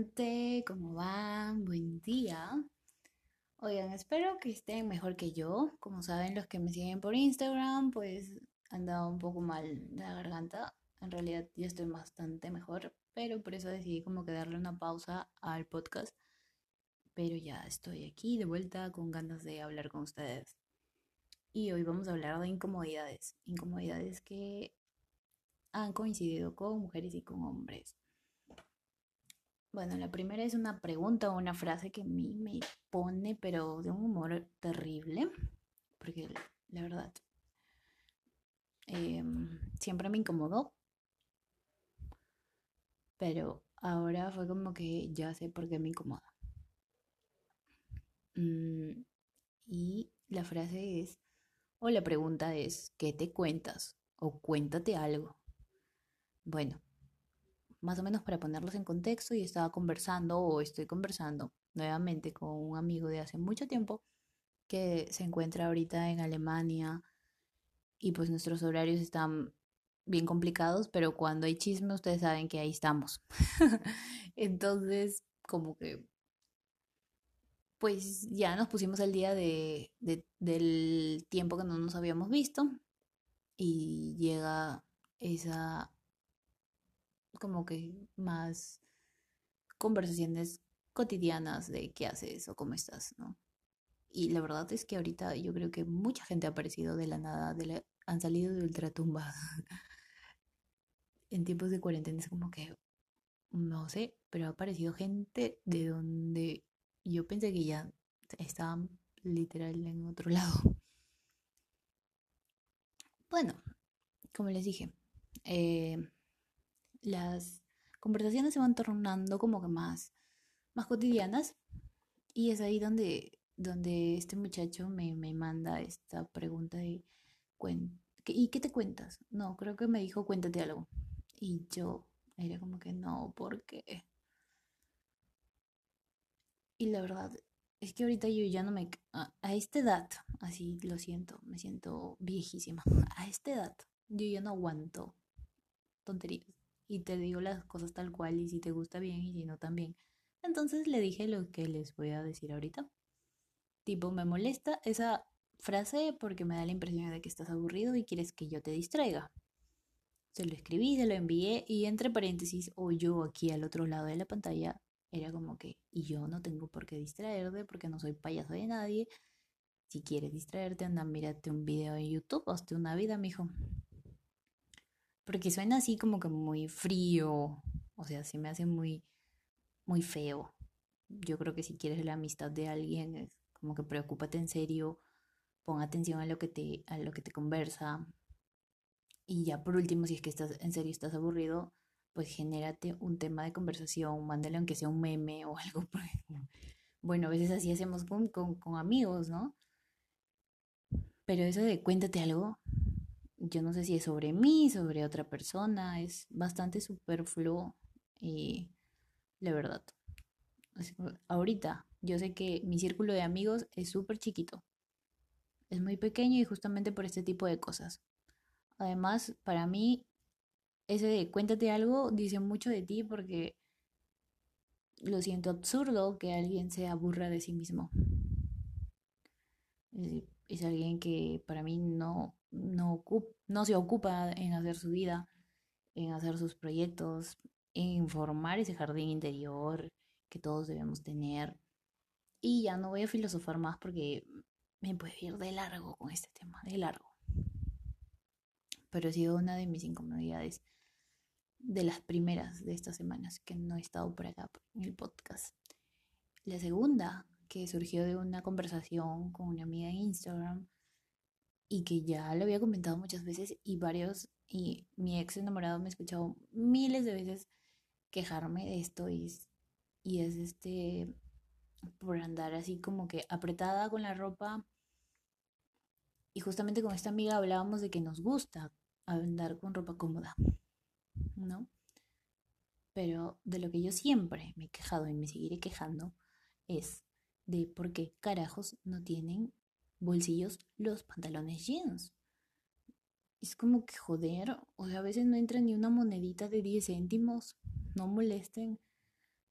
gente, ¿cómo van? Buen día. Oigan, espero que estén mejor que yo. Como saben, los que me siguen por Instagram, pues han dado un poco mal la garganta. En realidad ya estoy bastante mejor, pero por eso decidí como que darle una pausa al podcast. Pero ya estoy aquí de vuelta con ganas de hablar con ustedes. Y hoy vamos a hablar de incomodidades. Incomodidades que han coincidido con mujeres y con hombres. Bueno, la primera es una pregunta o una frase que a mí me pone, pero de un humor terrible, porque la verdad em, siempre me incomodó, pero ahora fue como que ya sé por qué me incomoda. Mm, y la frase es, o la pregunta es, ¿qué te cuentas? O cuéntate algo. Bueno, más o menos para ponerlos en contexto, y estaba conversando o estoy conversando nuevamente con un amigo de hace mucho tiempo que se encuentra ahorita en Alemania y pues nuestros horarios están bien complicados, pero cuando hay chisme ustedes saben que ahí estamos. Entonces, como que pues ya nos pusimos al día de, del tiempo que no nos habíamos visto y llega esa como que más conversaciones cotidianas de qué haces o cómo estás, ¿no? Y la verdad es que ahorita yo creo que mucha gente ha aparecido de la nada, de han salido de ultratumba. en tiempos de cuarentena es como que, no sé, pero ha aparecido gente de donde yo pensé que ya estaban literal en otro lado. Bueno, como les dije, eh, las conversaciones se van tornando como que más, más cotidianas y es ahí donde, donde este muchacho me, me manda esta pregunta de ¿y qué te cuentas? No, creo que me dijo cuéntate algo. Y yo era como que no, ¿por qué? Y la verdad es que ahorita yo ya no me... A, a esta edad, así lo siento, me siento viejísima. A esta edad yo ya no aguanto tonterías y te digo las cosas tal cual y si te gusta bien y si no también. Entonces le dije lo que les voy a decir ahorita. Tipo, me molesta esa frase porque me da la impresión de que estás aburrido y quieres que yo te distraiga. Se lo escribí, se lo envié y entre paréntesis o yo aquí al otro lado de la pantalla era como que, y yo no tengo por qué distraerte porque no soy payaso de nadie. Si quieres distraerte, anda, mírate un video en YouTube, hazte una vida, mijo. Porque suena así como que muy frío, o sea, se me hace muy, muy feo. Yo creo que si quieres la amistad de alguien, es como que preocúpate en serio, pon atención a lo que te, a lo que te conversa. Y ya por último, si es que estás en serio estás aburrido, pues genérate un tema de conversación, mándale aunque sea un meme o algo. Bueno, a veces así hacemos con, con, con amigos, ¿no? Pero eso de cuéntate algo, yo no sé si es sobre mí, sobre otra persona, es bastante superfluo y la verdad. ahorita yo sé que mi círculo de amigos es súper chiquito, es muy pequeño y justamente por este tipo de cosas. Además, para mí, ese de cuéntate algo dice mucho de ti porque lo siento absurdo que alguien se aburra de sí mismo. Es alguien que para mí no, no, no se ocupa en hacer su vida, en hacer sus proyectos, en formar ese jardín interior que todos debemos tener. Y ya no voy a filosofar más porque me puedo ir de largo con este tema, de largo. Pero ha sido una de mis incomodidades de las primeras de estas semanas que no he estado por acá en el podcast. La segunda, que surgió de una conversación con una amiga en Instagram, y que ya lo había comentado muchas veces y varios, y mi ex enamorado me ha escuchado miles de veces quejarme de esto y, y es este, por andar así como que apretada con la ropa. Y justamente con esta amiga hablábamos de que nos gusta andar con ropa cómoda, ¿no? Pero de lo que yo siempre me he quejado y me seguiré quejando es de por qué carajos no tienen bolsillos los pantalones jeans. Es como que joder, o sea, a veces no entra ni una monedita de 10 céntimos, no molesten.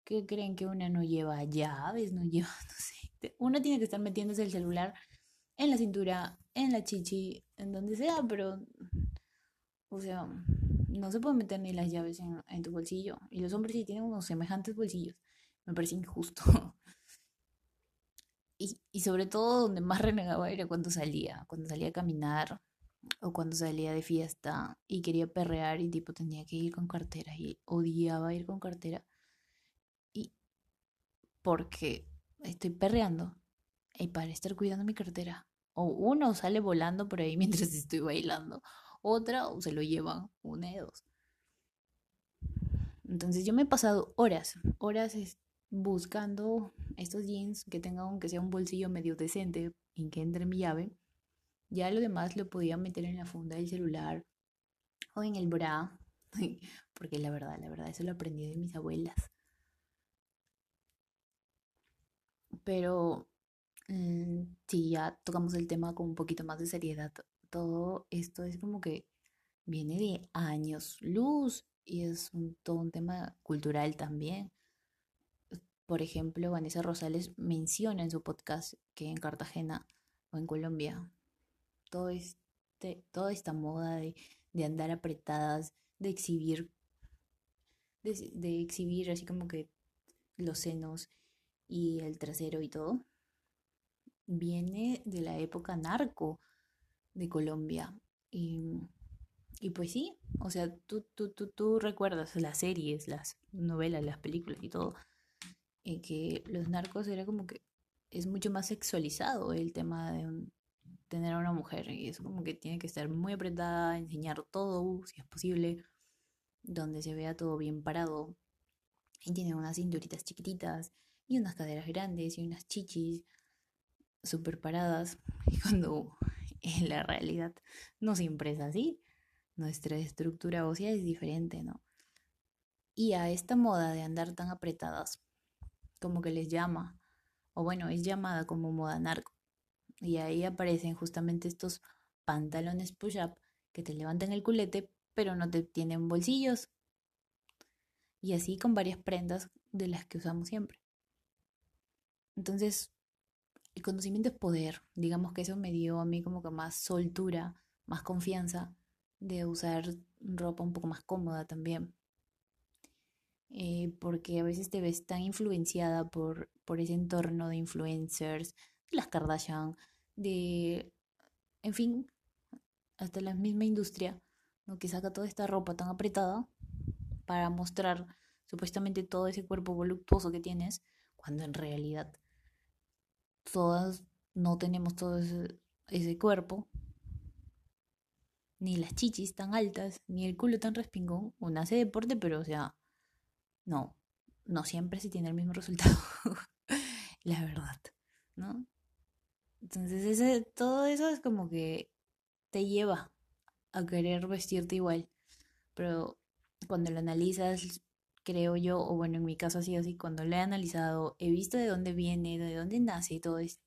¿Qué creen que una no lleva llaves? No lleva, no sé. Una tiene que estar metiéndose el celular en la cintura, en la chichi, en donde sea, pero, o sea, no se puede meter ni las llaves en, tu bolsillo. Y los hombres sí tienen unos semejantes bolsillos. Me parece injusto. y, sobre todo donde más renegaba era cuando salía, cuando salía a caminar o cuando salía de fiesta y quería perrear y tipo tenía que ir con cartera y odiaba ir con cartera. Y porque estoy perreando y para estar cuidando mi cartera o uno sale volando por ahí mientras estoy bailando otra o se lo llevan una de dos. Entonces yo me he pasado horas horas buscando estos jeans que tengan aunque sea un bolsillo medio decente en que entre mi llave ya lo demás lo podía meter en la funda del celular o en el bra, porque la verdad, la verdad, eso lo aprendí de mis abuelas. Pero mm, si ya tocamos el tema con un poquito más de seriedad. Todo esto es como que viene de años luz y es todo un tema cultural también. Por ejemplo, Vanessa Rosales menciona en su podcast que en Cartagena o en Colombia todo este, toda esta moda de, andar apretadas, de exhibir, de, exhibir así como que los senos y el trasero y todo, viene de la época narco de Colombia. Y, y pues sí, o sea, tú, tú, tú, tú recuerdas las series, las novelas, las películas y todo, que los narcos era como que es mucho más sexualizado el tema de tener a una mujer y es como que tiene que estar muy apretada, enseñar todo, si es posible, donde se vea todo bien parado. Y tiene unas cinturitas chiquititas y unas caderas grandes y unas chichis súper paradas. Y cuando en la realidad no siempre es así, nuestra estructura ósea es diferente, ¿no? Y a esta moda de andar tan apretadas, como que les llama, o bueno, es llamada como moda narco y ahí aparecen justamente estos pantalones push-up que te levantan el culete, pero no te tienen bolsillos. Y así con varias prendas de las que usamos siempre. Entonces, el conocimiento es poder. Digamos que eso me dio a mí como que más soltura, más confianza de usar ropa un poco más cómoda también. Eh, porque a veces te ves tan influenciada por, por ese entorno de influencers, las Kardashian, de, en fin, hasta la misma industria, ¿no? que saca toda esta ropa tan apretada para mostrar supuestamente todo ese cuerpo voluptuoso que tienes, cuando en realidad todas no tenemos todo ese, ese cuerpo, ni las chichis tan altas, ni el culo tan respingón. Uno hace deporte, pero o sea, no, no siempre se tiene el mismo resultado. la verdad, ¿no? Entonces, ese, todo eso es como que te lleva a querer vestirte igual. Pero cuando lo analizas, creo yo, o bueno, en mi caso ha sido así, cuando lo he analizado, he visto de dónde viene, de dónde nace todo este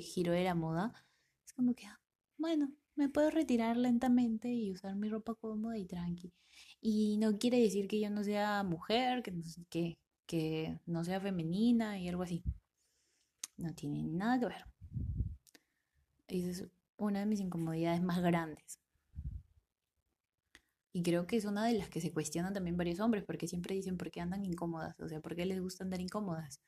giro de la moda, es como que, ah, bueno, me puedo retirar lentamente y usar mi ropa cómoda y tranqui. Y no quiere decir que yo no sea mujer, que, que, que no sea femenina y algo así. No tiene nada que ver. Esa es una de mis incomodidades más grandes. Y creo que es una de las que se cuestionan también varios hombres, porque siempre dicen por qué andan incómodas, o sea, por qué les gusta andar incómodas.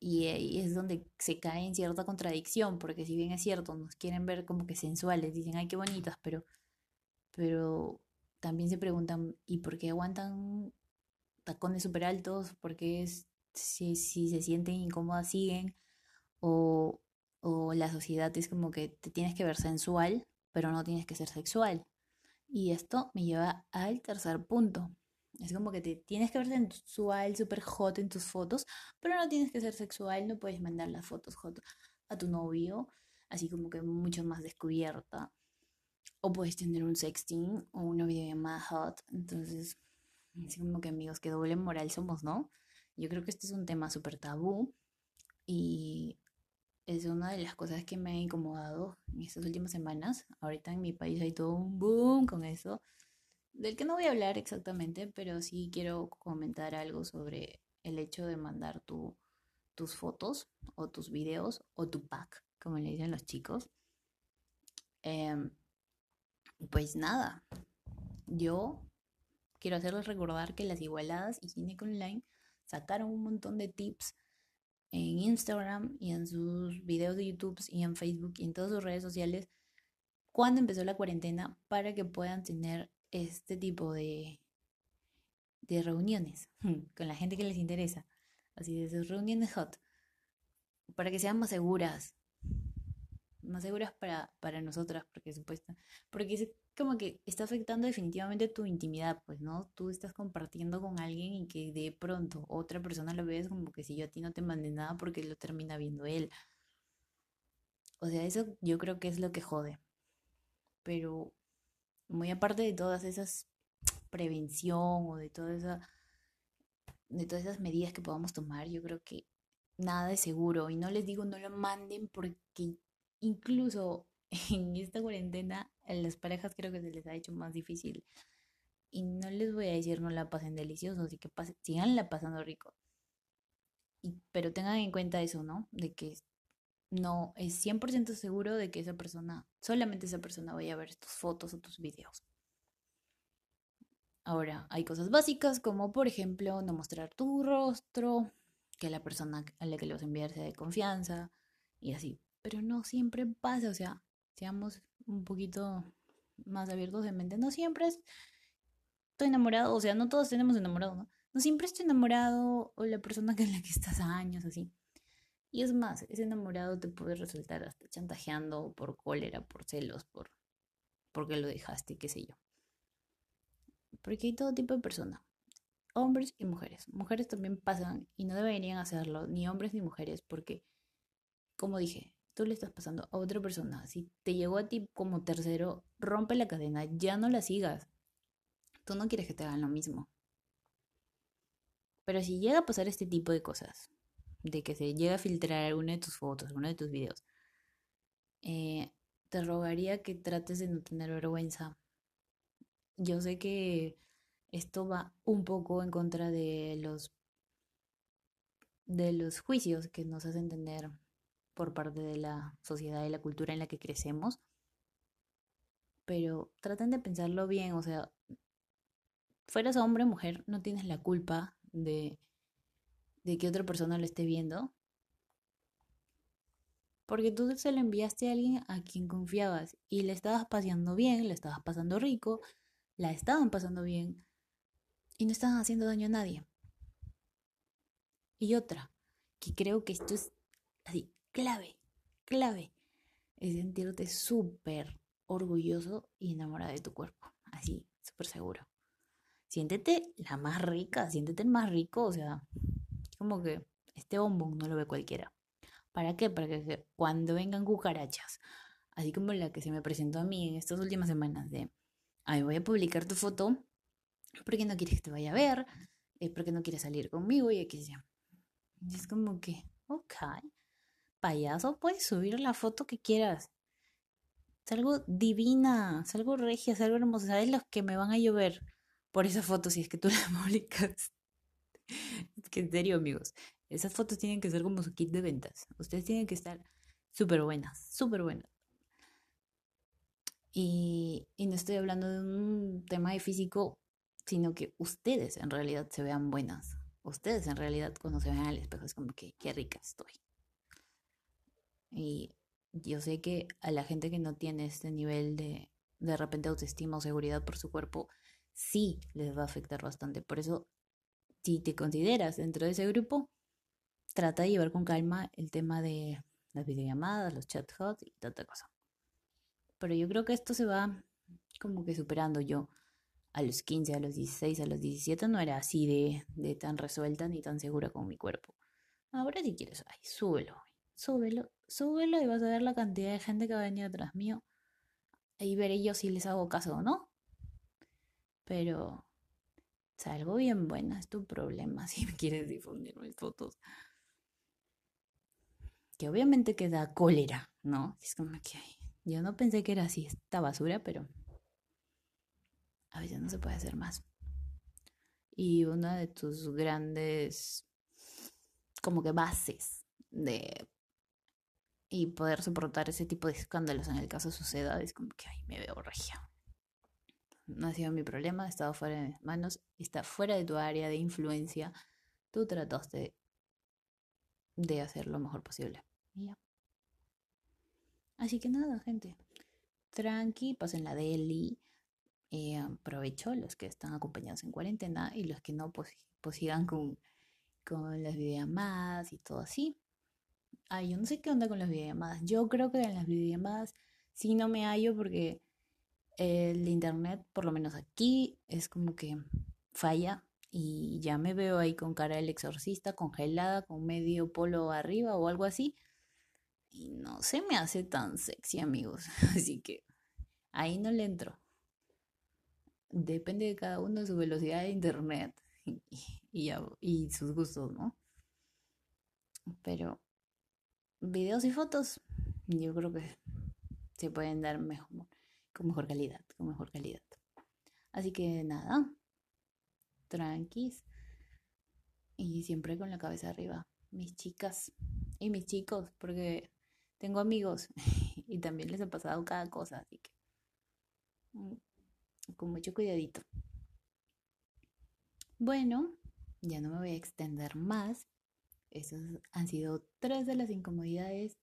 Y ahí es donde se cae en cierta contradicción, porque si bien es cierto, nos quieren ver como que sensuales, dicen, ay, qué bonitas, pero, pero también se preguntan, ¿y por qué aguantan tacones súper altos? ¿Por qué si, si se sienten incómodas siguen? O, o la sociedad es como que te tienes que ver sensual, pero no tienes que ser sexual. Y esto me lleva al tercer punto. Es como que te tienes que ver sensual, súper hot en tus fotos, pero no tienes que ser sexual, no puedes mandar las fotos hot a tu novio, así como que mucho más descubierta. O puedes tener un sexting o una videollamada hot. Entonces, es como que amigos, qué doble moral somos, ¿no? Yo creo que este es un tema súper tabú y es una de las cosas que me ha incomodado en estas últimas semanas. Ahorita en mi país hay todo un boom con eso. del que no voy a hablar exactamente, pero sí quiero comentar algo sobre el hecho de mandar tu, tus fotos o tus videos o tu pack, como le dicen los chicos. Em, pues nada, yo quiero hacerles recordar que las igualadas y Cineco Online sacaron un montón de tips en Instagram y en sus videos de YouTube y en Facebook y en todas sus redes sociales cuando empezó la cuarentena para que puedan tener este tipo de, de reuniones con la gente que les interesa, así de sus reuniones hot, para que sean más seguras, más seguras para, para nosotras, porque supuesta, porque es como que está afectando definitivamente tu intimidad, pues, ¿no? Tú estás compartiendo con alguien y que de pronto otra persona lo ves como que si yo a ti no te mandé nada porque lo termina viendo él. O sea, eso yo creo que es lo que jode. Pero muy aparte de todas esas prevención o de toda esa de todas esas medidas que podamos tomar, yo creo que nada es seguro y no les digo no lo manden porque incluso en esta cuarentena a las parejas creo que se les ha hecho más difícil y no les voy a decir no la pasen delicioso, así que pasen, sigan la pasando rico. Y, pero tengan en cuenta eso, ¿no? De que no es 100% seguro de que esa persona, solamente esa persona vaya a ver tus fotos o tus videos. Ahora, hay cosas básicas como por ejemplo no mostrar tu rostro, que la persona a la que le vas a enviar sea de confianza y así. Pero no siempre pasa, o sea, seamos un poquito más abiertos de mente. No siempre estoy enamorado, o sea, no todos tenemos enamorado, ¿no? No siempre estoy enamorado o la persona con la que estás años, así. Y es más, ese enamorado te puede resultar hasta chantajeando por cólera, por celos, por porque lo dejaste, qué sé yo. Porque hay todo tipo de personas, hombres y mujeres. Mujeres también pasan y no deberían hacerlo, ni hombres ni mujeres, porque, como dije, tú le estás pasando a otra persona. Si te llegó a ti como tercero, rompe la cadena, ya no la sigas. Tú no quieres que te hagan lo mismo. Pero si llega a pasar este tipo de cosas, de que se llega a filtrar alguna de tus fotos, alguno de tus videos, eh, te rogaría que trates de no tener vergüenza. Yo sé que esto va un poco en contra de los de los juicios que nos hacen tener por parte de la sociedad y la cultura en la que crecemos. Pero traten de pensarlo bien, o sea, fueras hombre o mujer, no tienes la culpa de de que otra persona lo esté viendo. Porque tú se lo enviaste a alguien a quien confiabas y le estabas pasando bien, le estabas pasando rico, la estaban pasando bien y no estaban haciendo daño a nadie. Y otra, que creo que esto es así, clave, clave, es sentirte súper orgulloso y enamorada de tu cuerpo, así, súper seguro. Siéntete la más rica, siéntete el más rico, o sea, como que este bombón no lo ve cualquiera. ¿Para qué? Para que cuando vengan cucarachas, así como la que se me presentó a mí en estas últimas semanas de, ay, voy a publicar tu foto porque no quieres que te vaya a ver, es porque no quieres salir conmigo y aquí sea. es como que, ok, payaso, puedes subir la foto que quieras. Salgo divina, salgo regia, salgo hermosa. ¿Sabes los que me van a llover por esa foto si es que tú la publicas? es que en serio, amigos, esas fotos tienen que ser como su kit de ventas. Ustedes tienen que estar súper buenas, súper buenas. Y, no estoy hablando de un tema de físico, sino que ustedes en realidad se vean buenas. Ustedes en realidad cuando se vean al espejo es como que qué rica estoy. Y yo sé que a la gente que no tiene este nivel de de repente autoestima o seguridad por su cuerpo, sí les va a afectar bastante. Por eso si te consideras dentro de ese grupo, trata de llevar con calma el tema de las videollamadas, los chat hot y tanta cosa. Pero yo creo que esto se va como que superando yo. A los 15, a los 16, a los 17 no era así de, de tan resuelta ni tan segura con mi cuerpo. Ahora si quieres, ay, súbelo, súbelo, súbelo y vas a ver la cantidad de gente que va a venir atrás mío. Ahí veré yo si les hago caso o no. Pero Salgo bien buena, es tu problema si me quieres difundir mis fotos. Que obviamente queda cólera, ¿no? Es como que yo no pensé que era así esta basura, pero a veces no se puede hacer más. Y una de tus grandes, como que bases de y poder soportar ese tipo de escándalos en el caso suceda es como que ay, me veo regia. No ha sido mi problema, ha estado fuera de mis manos, está fuera de tu área de influencia. Tú trataste de hacer lo mejor posible. Así que nada, gente. Tranqui, pasen la deli. Eh, aprovecho los que están acompañados en cuarentena y los que no, pues, pues sigan con, con las videollamadas y todo así. Ay, yo no sé qué onda con las videollamadas. Yo creo que en las videollamadas sí no me hallo porque el internet, por lo menos aquí, es como que falla y ya me veo ahí con cara del exorcista congelada con medio polo arriba o algo así. Y no se me hace tan sexy, amigos. Así que ahí no le entro. Depende de cada uno su velocidad de internet y, y sus gustos, ¿no? Pero videos y fotos, yo creo que se pueden dar mejor, con mejor calidad, con mejor calidad. Así que nada, tranquis y siempre con la cabeza arriba. Mis chicas y mis chicos, porque tengo amigos y también les ha pasado cada cosa, así que mm, con mucho cuidadito. Bueno, ya no me voy a extender más. Esas han sido tres de las incomodidades.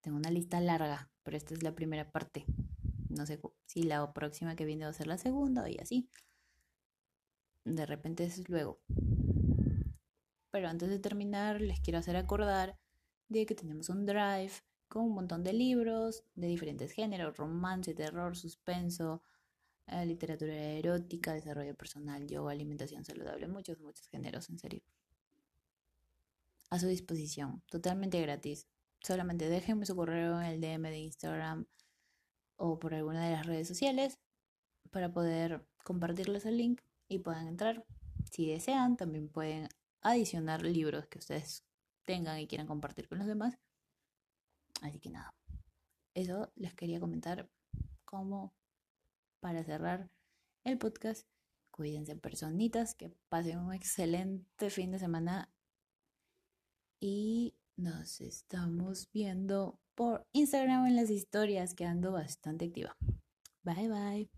Tengo una lista larga, pero esta es la primera parte. No sé si la próxima que viene va a ser la segunda y así. De repente es luego. Pero antes de terminar, les quiero hacer acordar de que tenemos un drive con un montón de libros de diferentes géneros, romance, terror, suspenso, eh, literatura erótica, desarrollo personal, yoga, alimentación saludable, muchos, muchos géneros, en serio a su disposición, totalmente gratis. Solamente déjenme su correo en el DM de Instagram o por alguna de las redes sociales para poder compartirles el link y puedan entrar. Si desean, también pueden adicionar libros que ustedes tengan y quieran compartir con los demás. Así que nada, eso les quería comentar como para cerrar el podcast. Cuídense personitas, que pasen un excelente fin de semana y nos estamos viendo por Instagram en las historias que ando bastante activa. Bye bye.